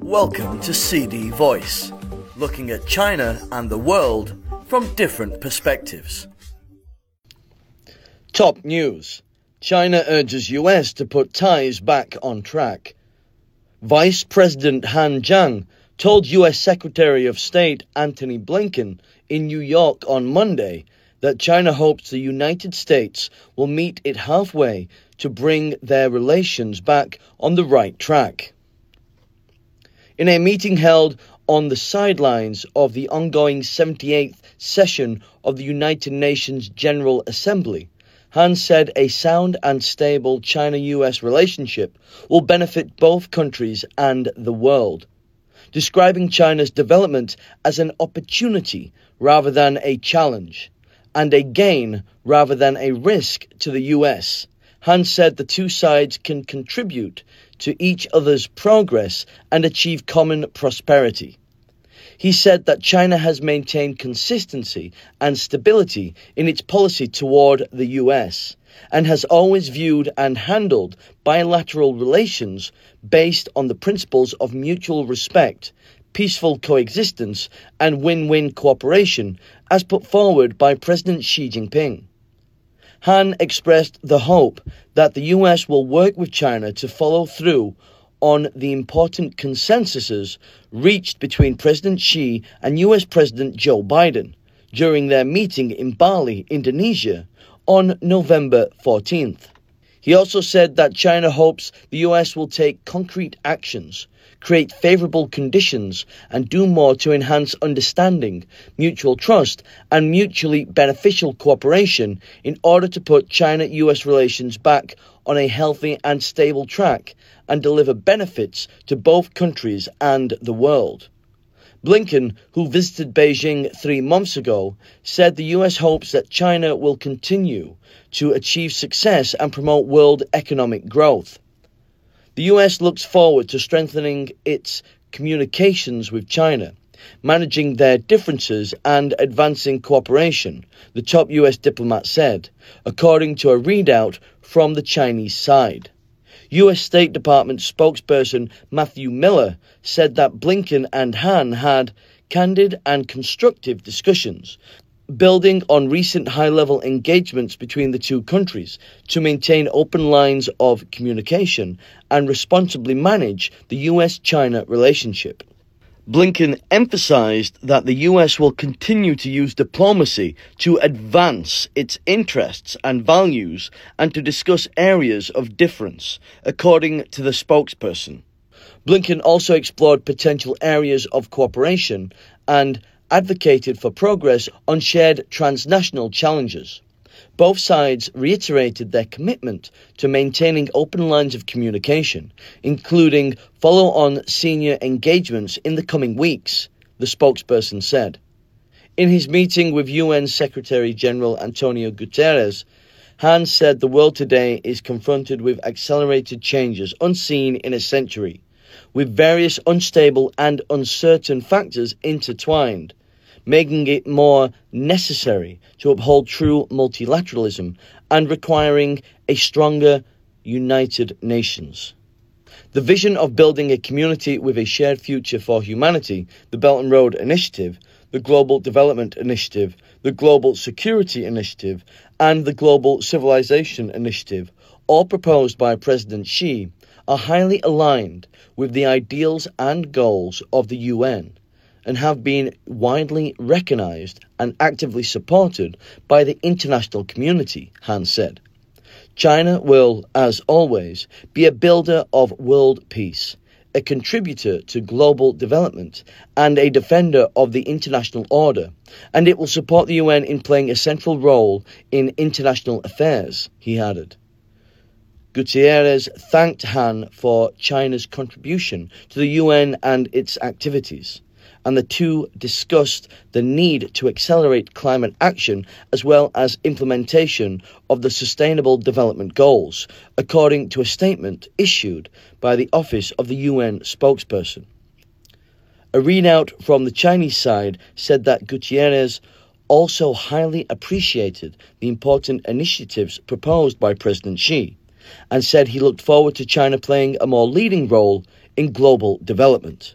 Welcome to CD Voice, looking at China and the world from different perspectives. Top news China urges US to put ties back on track. Vice President Han Zheng told US Secretary of State Antony Blinken in New York on Monday that China hopes the United States will meet it halfway to bring their relations back on the right track. In a meeting held on the sidelines of the ongoing 78th session of the United Nations General Assembly, Han said a sound and stable China US relationship will benefit both countries and the world, describing China's development as an opportunity rather than a challenge, and a gain rather than a risk to the US. Han said the two sides can contribute to each other's progress and achieve common prosperity. He said that China has maintained consistency and stability in its policy toward the US and has always viewed and handled bilateral relations based on the principles of mutual respect, peaceful coexistence, and win win cooperation as put forward by President Xi Jinping. Han expressed the hope that the US will work with China to follow through on the important consensuses reached between President Xi and US President Joe Biden during their meeting in Bali, Indonesia, on November 14th. He also said that China hopes the US will take concrete actions create favorable conditions, and do more to enhance understanding, mutual trust, and mutually beneficial cooperation in order to put China US relations back on a healthy and stable track and deliver benefits to both countries and the world. Blinken, who visited Beijing three months ago, said the US hopes that China will continue to achieve success and promote world economic growth. The US looks forward to strengthening its communications with China, managing their differences and advancing cooperation, the top US diplomat said, according to a readout from the Chinese side. US State Department spokesperson Matthew Miller said that Blinken and Han had candid and constructive discussions building on recent high level engagements between the two countries to maintain open lines of communication and responsibly manage the US China relationship. Blinken emphasized that the US will continue to use diplomacy to advance its interests and values and to discuss areas of difference, according to the spokesperson. Blinken also explored potential areas of cooperation and advocated for progress on shared transnational challenges. Both sides reiterated their commitment to maintaining open lines of communication, including follow on senior engagements in the coming weeks, the spokesperson said. In his meeting with UN Secretary General Antonio Guterres, Han said the world today is confronted with accelerated changes unseen in a century, with various unstable and uncertain factors intertwined making it more necessary to uphold true multilateralism and requiring a stronger United Nations. The vision of building a community with a shared future for humanity, the Belt and Road Initiative, the Global Development Initiative, the Global Security Initiative, and the Global Civilization Initiative, all proposed by President Xi, are highly aligned with the ideals and goals of the UN and have been widely recognized and actively supported by the international community, Han said. China will, as always, be a builder of world peace, a contributor to global development, and a defender of the international order, and it will support the UN in playing a central role in international affairs, he added. Guterres thanked Han for China's contribution to the UN and its activities and the two discussed the need to accelerate climate action as well as implementation of the Sustainable Development Goals, according to a statement issued by the Office of the UN spokesperson. A readout from the Chinese side said that Guterres also highly appreciated the important initiatives proposed by President Xi and said he looked forward to China playing a more leading role in global development.